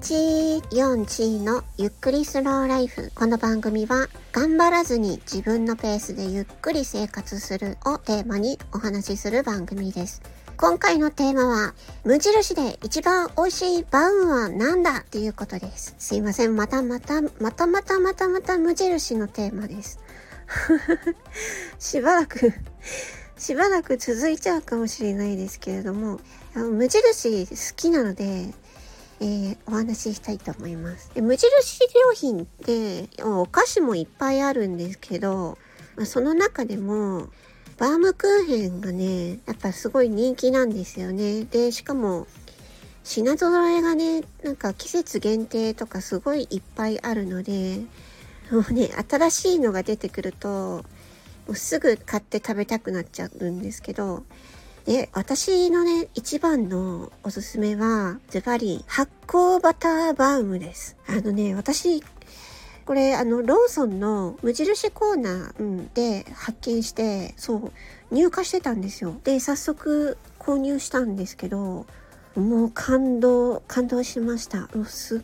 4チのゆっくりスローライフ。この番組は頑張らずに自分のペースでゆっくり生活するをテーマにお話しする番組です。今回のテーマは、無印で一番美味しいバウンは何だっていうことです。すいません。またまた、またまたまたまた無印のテーマです。しばらくしばらく続いちゃうかもしれないですけれども、無印好きなので、えー、お話ししたいと思います。で無印良品ってお菓子もいっぱいあるんですけど、まあ、その中でもバームクーヘンがね、やっぱすごい人気なんですよね。で、しかも、品揃えがね、なんか季節限定とかすごいいっぱいあるので、もうね、新しいのが出てくると、もうすぐ買って食べたくなっちゃうんですけど、で、私のね、一番のおすすめは、ズバリ、発酵バターバウムです。あのね、私、これ、あの、ローソンの無印コーナー、で発見して、そう、入荷してたんですよ。で、早速購入したんですけど、もう感動、感動しました。すっ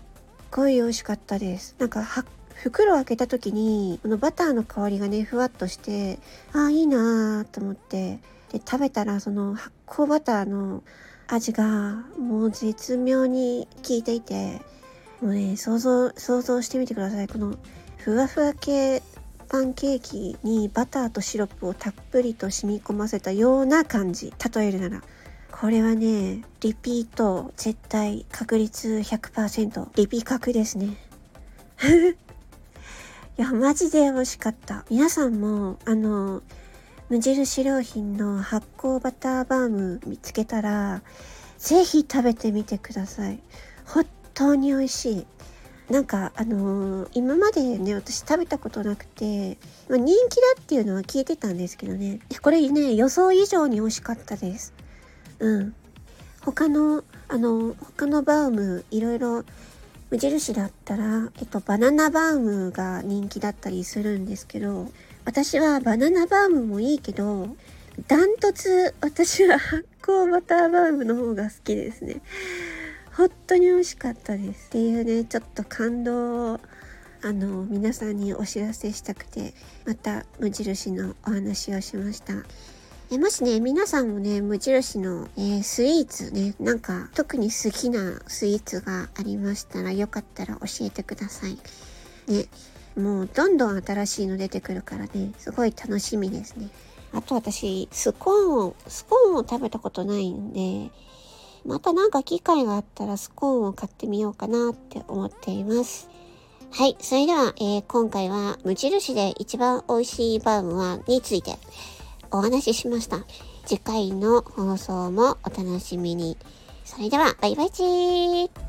ごい美味しかったです。なんか、袋を開けた時に、このバターの香りがね、ふわっとして、ああ、いいなーと思って、で、食べたら、その発酵バターの味が、もう絶妙に効いていて、もうね、想像、想像してみてください。このふわふわ系パンケーキにバターとシロップをたっぷりと染み込ませたような感じ。例えるなら。これはね、リピート絶対確率100%。リピ確ですね。いや、マジで美味しかった。皆さんも、あの、無印良品の発酵バターバーム見つけたら、ぜひ食べてみてください。本当に美味しい。なんかあのー、今までね私食べたことなくて、まあ、人気だっていうのは聞いてたんですけどねこれね予想以上に美味しかったですうん他のあの他のバウムいろいろ無印だったら、えっと、バナナバウムが人気だったりするんですけど私はバナナバウムもいいけどダントツ私は発酵バターバウムの方が好きですね。本当に美味しかったです。っていうねちょっと感動をあの皆さんにお知らせしたくてまた無印のお話をしました。えもしね皆さんもね無印の、えー、スイーツねなんか特に好きなスイーツがありましたらよかったら教えてください。ね。もうどんどん新しいの出てくるからねすごい楽しみですねあと私スコーンをスコーンを食べたことないんでまたなんか機会があったらスコーンを買ってみようかなって思っています。はい。それでは、えー、今回は無印で一番美味しいバウムはについてお話ししました。次回の放送もお楽しみに。それでは、バイバイチー